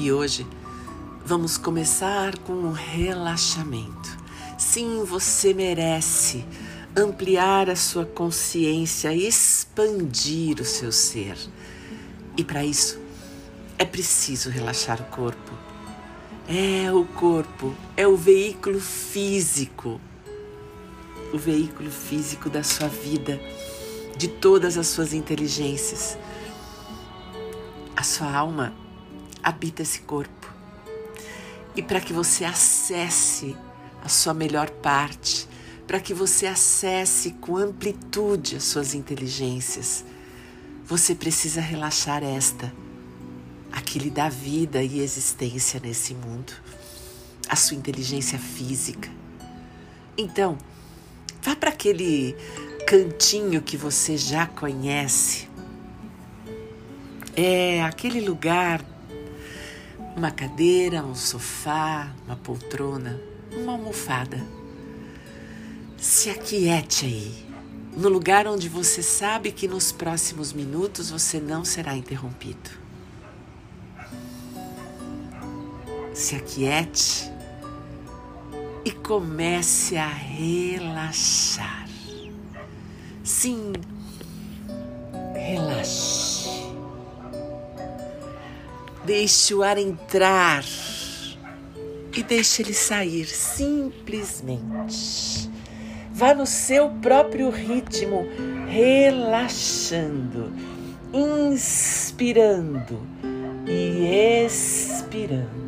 E hoje vamos começar com um relaxamento. Sim, você merece ampliar a sua consciência, expandir o seu ser. E para isso é preciso relaxar o corpo. É o corpo, é o veículo físico, o veículo físico da sua vida, de todas as suas inteligências. A sua alma habita esse corpo. E para que você acesse a sua melhor parte, para que você acesse com amplitude as suas inteligências, você precisa relaxar esta, a que lhe dá vida e existência nesse mundo, a sua inteligência física. Então, vá para aquele cantinho que você já conhece. É aquele lugar uma cadeira, um sofá, uma poltrona, uma almofada. Se aquiete aí, no lugar onde você sabe que nos próximos minutos você não será interrompido. Se aquiete e comece a relaxar. Sim, Deixe o ar entrar e deixe ele sair simplesmente. Vá no seu próprio ritmo, relaxando, inspirando e expirando.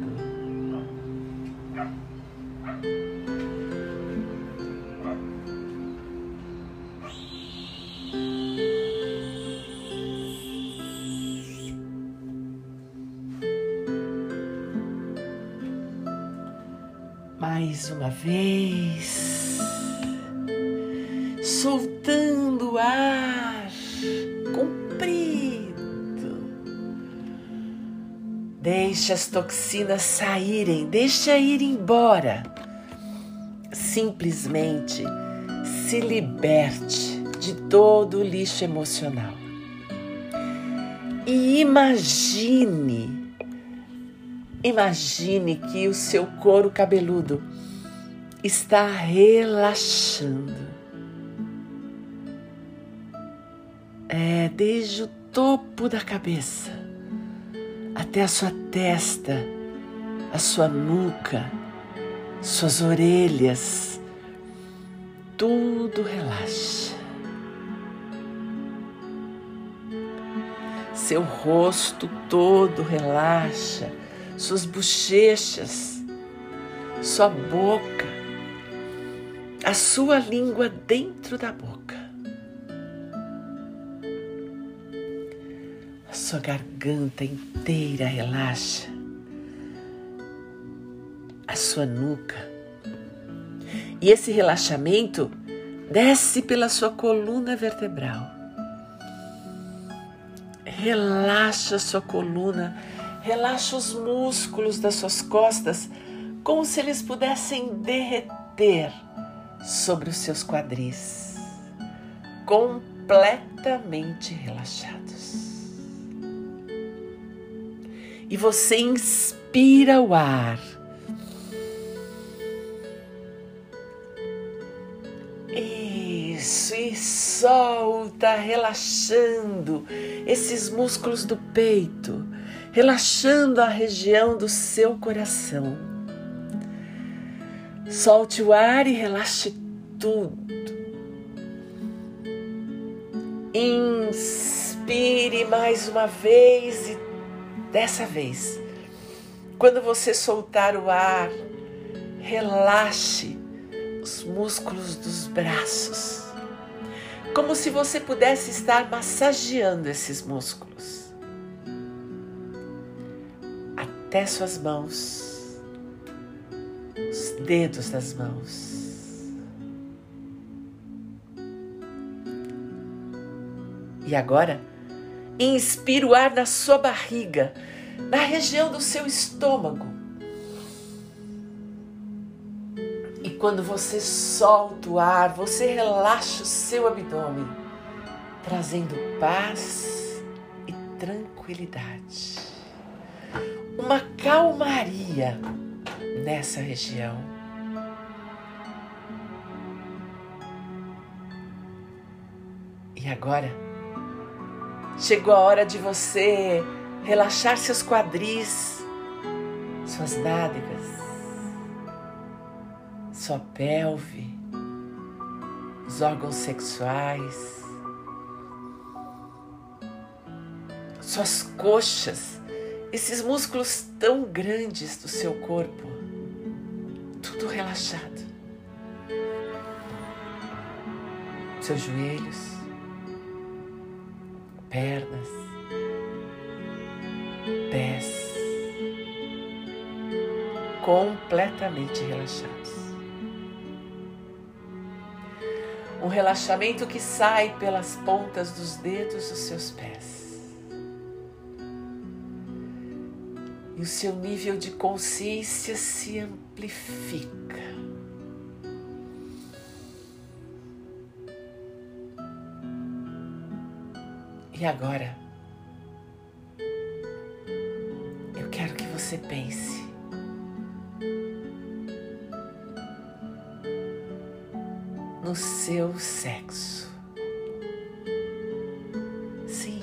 Uma vez, soltando o ar comprido. Deixe as toxinas saírem, deixa ir embora. Simplesmente se liberte de todo o lixo emocional. E imagine Imagine que o seu couro cabeludo está relaxando. É desde o topo da cabeça até a sua testa, a sua nuca, suas orelhas, tudo relaxa. Seu rosto todo relaxa suas bochechas, sua boca, a sua língua dentro da boca, a sua garganta inteira relaxa, a sua nuca. E esse relaxamento desce pela sua coluna vertebral. Relaxa sua coluna Relaxa os músculos das suas costas como se eles pudessem derreter sobre os seus quadris, completamente relaxados. E você inspira o ar. Isso, e solta, relaxando esses músculos do peito relaxando a região do seu coração. Solte o ar e relaxe tudo. Inspire mais uma vez e dessa vez, quando você soltar o ar, relaxe os músculos dos braços, como se você pudesse estar massageando esses músculos. até suas mãos, os dedos das mãos. E agora, inspira o ar na sua barriga, na região do seu estômago. E quando você solta o ar, você relaxa o seu abdômen, trazendo paz e tranquilidade uma calmaria nessa região. E agora chegou a hora de você relaxar seus quadris, suas nádegas, sua pelve, os órgãos sexuais, suas coxas, esses músculos tão grandes do seu corpo, tudo relaxado. Seus joelhos, pernas, pés, completamente relaxados. Um relaxamento que sai pelas pontas dos dedos dos seus pés. E o seu nível de consciência se amplifica. E agora, eu quero que você pense. No seu sexo. Sim,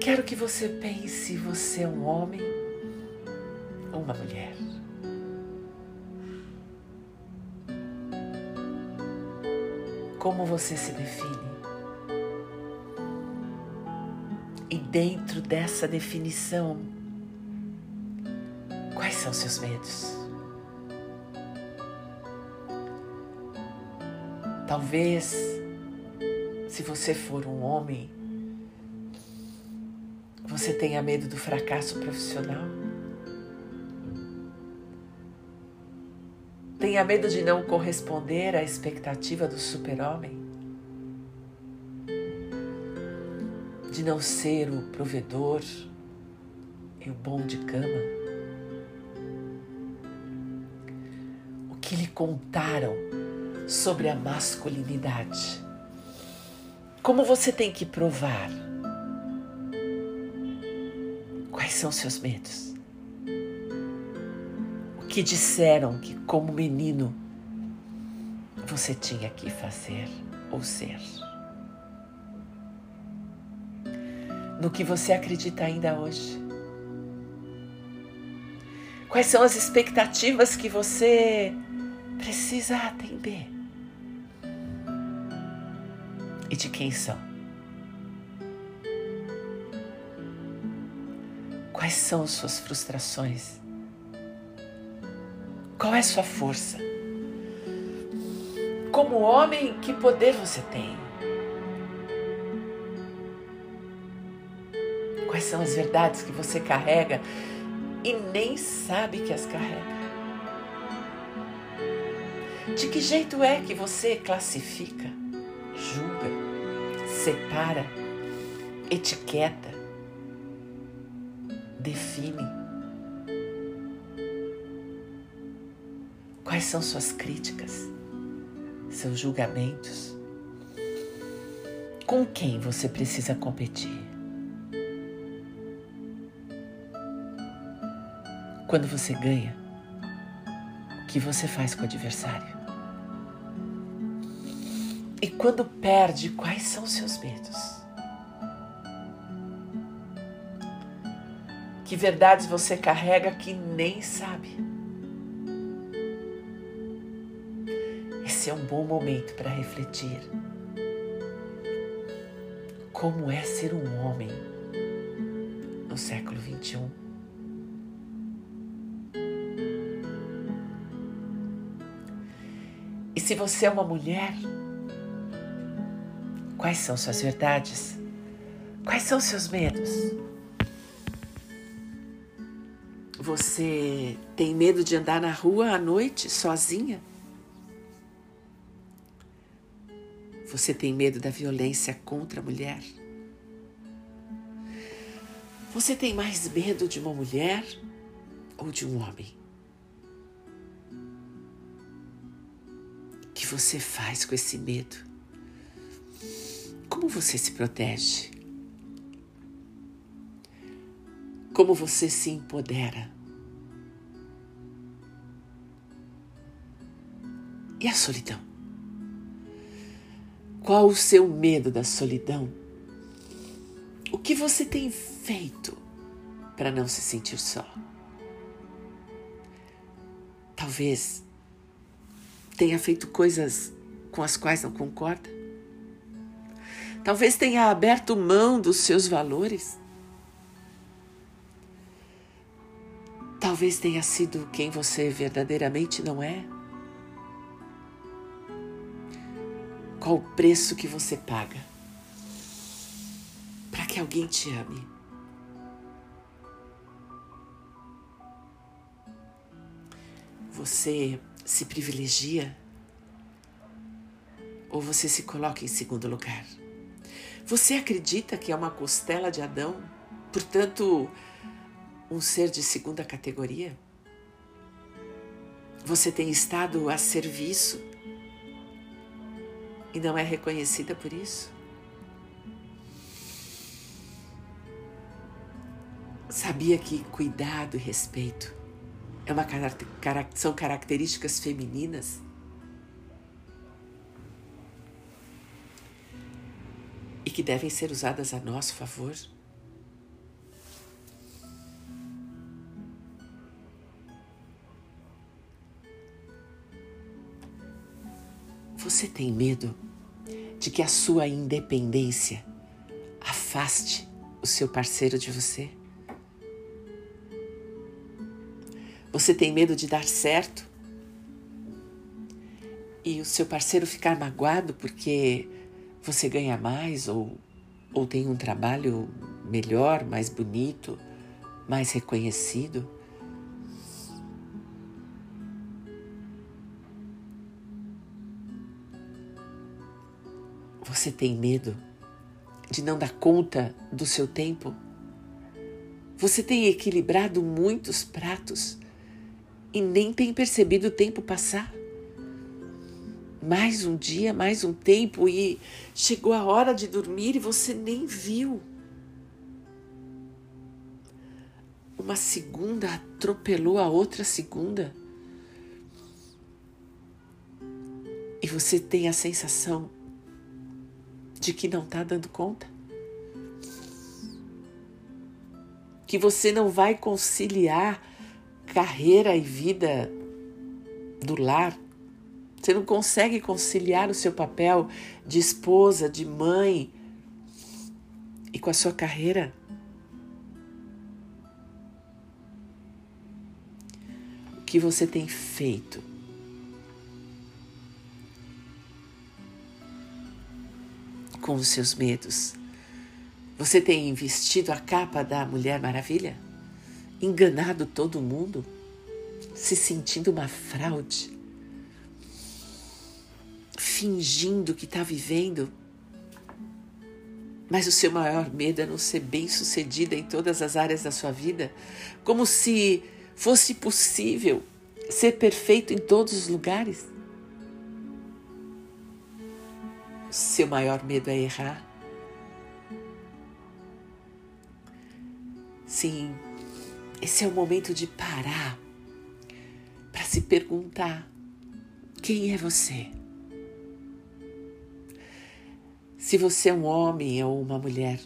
quero que você pense: você é um homem uma mulher. Como você se define? E dentro dessa definição, quais são seus medos? Talvez, se você for um homem, você tenha medo do fracasso profissional. Tenha medo de não corresponder à expectativa do super-homem? De não ser o provedor e o bom de cama? O que lhe contaram sobre a masculinidade? Como você tem que provar? Quais são seus medos? Que disseram que, como menino, você tinha que fazer ou ser. No que você acredita ainda hoje. Quais são as expectativas que você precisa atender? E de quem são? Quais são suas frustrações? Qual é a sua força? Como homem, que poder você tem? Quais são as verdades que você carrega e nem sabe que as carrega? De que jeito é que você classifica, julga, separa, etiqueta, são suas críticas, seus julgamentos? Com quem você precisa competir? Quando você ganha, o que você faz com o adversário? E quando perde, quais são seus medos? Que verdades você carrega que nem sabe? Esse é um bom momento para refletir. Como é ser um homem no século 21? E se você é uma mulher, quais são suas verdades? Quais são seus medos? Você tem medo de andar na rua à noite sozinha? Você tem medo da violência contra a mulher? Você tem mais medo de uma mulher ou de um homem? O que você faz com esse medo? Como você se protege? como você se empodera. E a solidão? Qual o seu medo da solidão? O que você tem feito para não se sentir só? Talvez tenha feito coisas com as quais não concorda. Talvez tenha aberto mão dos seus valores. Talvez tenha sido quem você verdadeiramente não é. Qual o preço que você paga para que alguém te ame? Você se privilegia ou você se coloca em segundo lugar? Você acredita que é uma costela de Adão, portanto, um ser de segunda categoria? Você tem estado a serviço e não é reconhecida por isso? Sabia que cuidado e respeito é uma, são características femininas? E que devem ser usadas a nosso favor? Você tem medo de que a sua independência afaste o seu parceiro de você? Você tem medo de dar certo e o seu parceiro ficar magoado porque você ganha mais ou, ou tem um trabalho melhor, mais bonito, mais reconhecido? Você tem medo de não dar conta do seu tempo? Você tem equilibrado muitos pratos e nem tem percebido o tempo passar? Mais um dia, mais um tempo e chegou a hora de dormir e você nem viu. Uma segunda atropelou a outra segunda. E você tem a sensação de que não está dando conta? Que você não vai conciliar carreira e vida do lar? Você não consegue conciliar o seu papel de esposa, de mãe e com a sua carreira? O que você tem feito com os seus medos? Você tem vestido a capa da Mulher Maravilha? Enganado todo mundo? Se sentindo uma fraude? Fingindo que está vivendo? Mas o seu maior medo é não ser bem sucedida em todas as áreas da sua vida, como se fosse possível ser perfeito em todos os lugares. Seu maior medo é errar? Sim, esse é o momento de parar para se perguntar: quem é você? Se você é um homem ou uma mulher,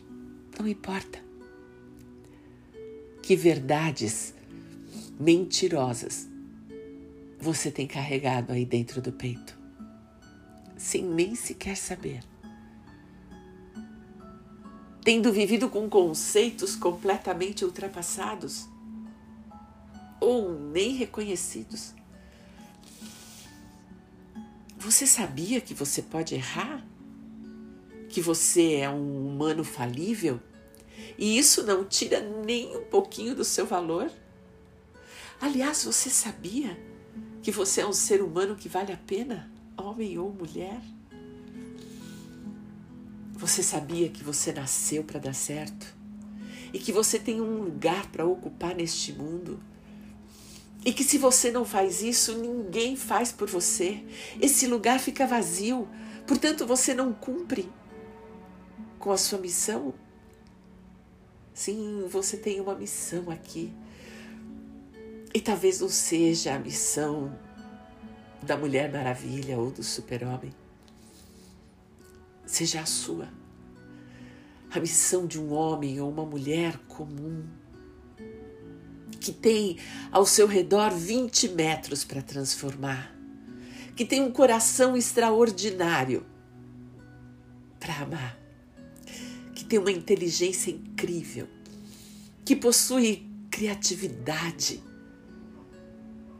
não importa. Que verdades mentirosas você tem carregado aí dentro do peito? Sem nem sequer saber. Tendo vivido com conceitos completamente ultrapassados ou nem reconhecidos. Você sabia que você pode errar? Que você é um humano falível? E isso não tira nem um pouquinho do seu valor? Aliás, você sabia que você é um ser humano que vale a pena? Homem ou mulher? Você sabia que você nasceu para dar certo? E que você tem um lugar para ocupar neste mundo? E que se você não faz isso, ninguém faz por você. Esse lugar fica vazio, portanto você não cumpre com a sua missão. Sim, você tem uma missão aqui. E talvez não seja a missão da Mulher Maravilha ou do Super-Homem. Seja a sua. A missão de um homem ou uma mulher comum que tem ao seu redor 20 metros para transformar, que tem um coração extraordinário para amar, que tem uma inteligência incrível, que possui criatividade,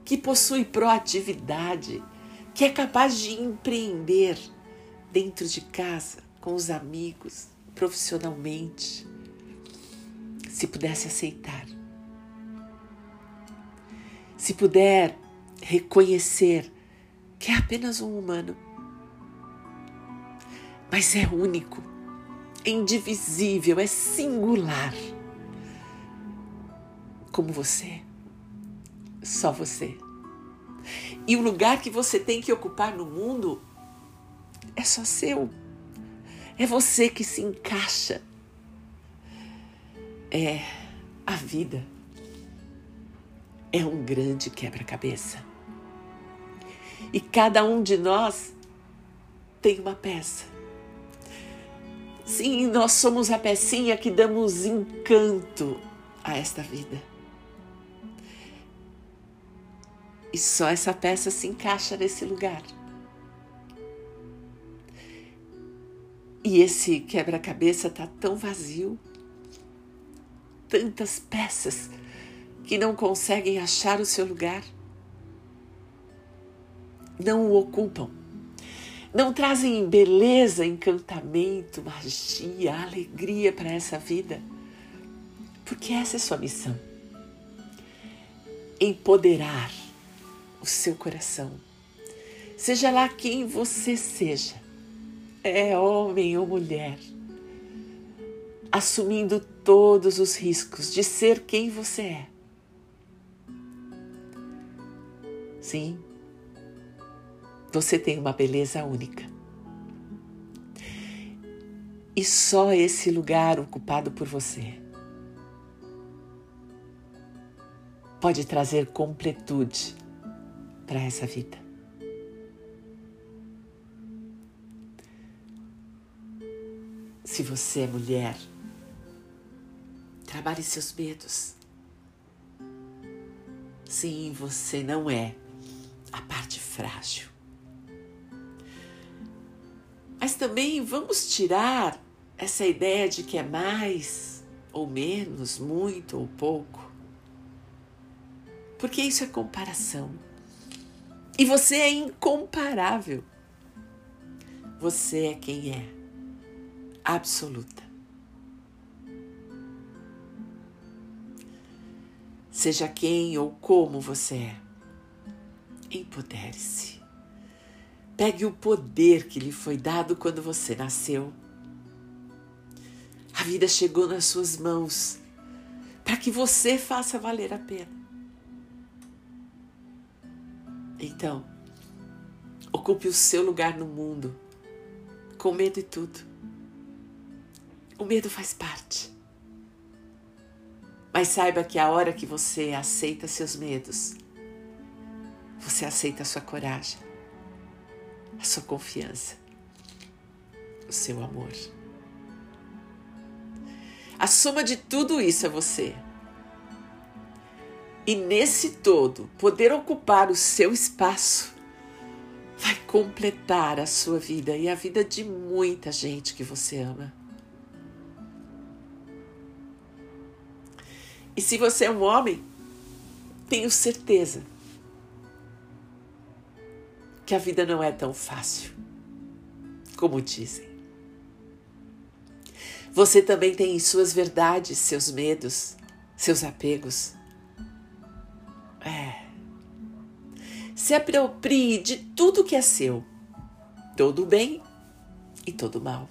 que possui proatividade, que é capaz de empreender dentro de casa, com os amigos, profissionalmente, se pudesse aceitar. Se puder reconhecer que é apenas um humano, mas é único, é indivisível, é singular, como você, só você. E o lugar que você tem que ocupar no mundo é só seu. É você que se encaixa. É a vida é um grande quebra-cabeça. E cada um de nós tem uma peça. Sim, nós somos a pecinha que damos encanto a esta vida. E só essa peça se encaixa nesse lugar. E esse quebra-cabeça está tão vazio, tantas peças que não conseguem achar o seu lugar, não o ocupam, não trazem beleza, encantamento, magia, alegria para essa vida, porque essa é sua missão. Empoderar o seu coração, seja lá quem você seja, é homem ou mulher, assumindo todos os riscos de ser quem você é Sim, você tem uma beleza única. E só esse lugar ocupado por você pode trazer completude para essa vida. Se você é mulher, trabalhe seus medos. Sim, você não é a parte frágil. Mas também vamos tirar essa ideia de que é mais ou menos, muito ou pouco. Porque isso é comparação. E você é incomparável. Você é quem é, absoluta. Seja quem ou como você é empodere-se. Pegue o poder que lhe foi dado quando você nasceu. A vida chegou nas suas mãos para que você faça valer a pena. Então, ocupe o seu lugar no mundo, com medo e tudo. O medo faz parte. Mas saiba que a hora que você aceita seus medos, você aceita a sua coragem, a sua confiança, o seu amor. A soma de tudo isso é você. E nesse todo, poder ocupar o seu espaço vai completar a sua vida e a vida de muita gente que você ama. E se você é um homem, tenho certeza que a vida não é tão fácil como dizem. Você também tem suas verdades, seus medos, seus apegos. Se aproprie de tudo que é seu, todo o bem e todo o mal.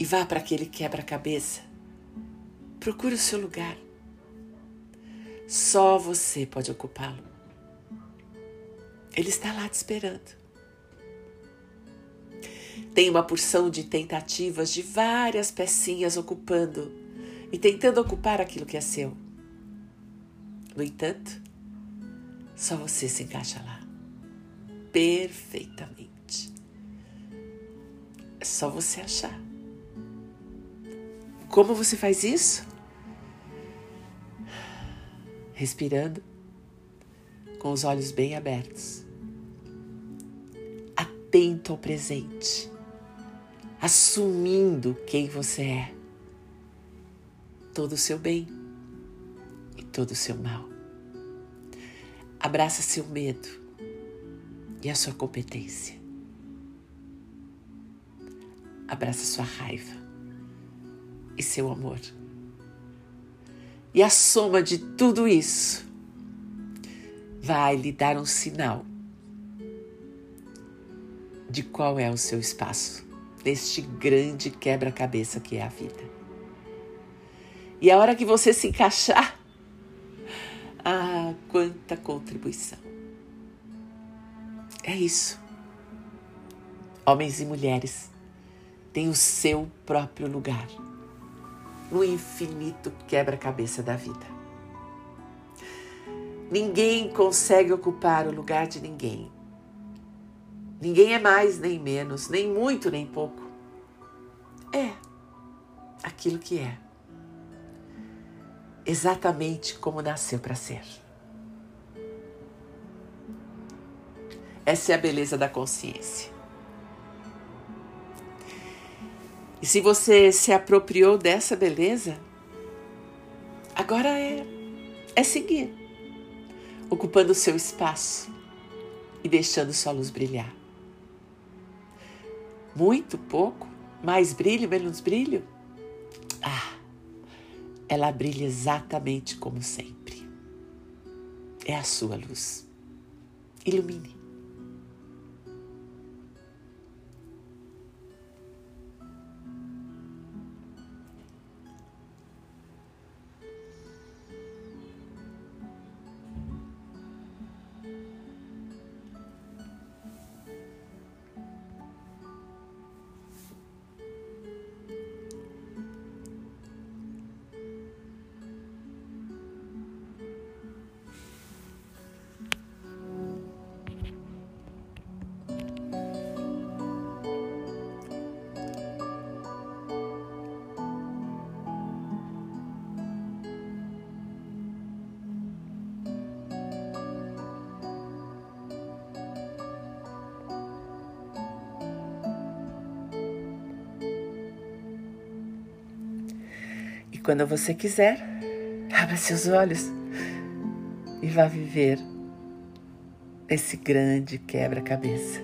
E vá para aquele quebra-cabeça. Procure o seu lugar. Só você pode ocupá-lo. Ele está lá te esperando. Tem uma porção de tentativas de várias pecinhas ocupando e tentando ocupar aquilo que é seu. No entanto, só você se encaixa lá. Perfeitamente. É só você achar. Como você faz isso? Respirando, com os olhos bem abertos, atento ao presente, assumindo quem você é, todo o seu bem e todo o seu mal. Abraça seu medo e a sua competência. Abraça sua raiva e seu amor. E a soma de tudo isso vai lhe dar um sinal de qual é o seu espaço neste grande quebra-cabeça que é a vida. E a hora que você se encaixar, ah, quanta contribuição! É isso. Homens e mulheres têm o seu próprio lugar no infinito quebra-cabeça da vida. Ninguém consegue ocupar o lugar de ninguém. Ninguém é mais nem menos, nem muito nem pouco. É aquilo que é. Exatamente como nasceu para ser. Essa é a beleza da consciência. E se você se apropriou dessa beleza, agora é, é seguir, ocupando o seu espaço e deixando sua luz brilhar. Muito pouco, mais brilho, menos brilho? Ah, ela brilha exatamente como sempre. É a sua luz. Ilumine. Quando você quiser, abra seus olhos e vá viver esse grande quebra-cabeça.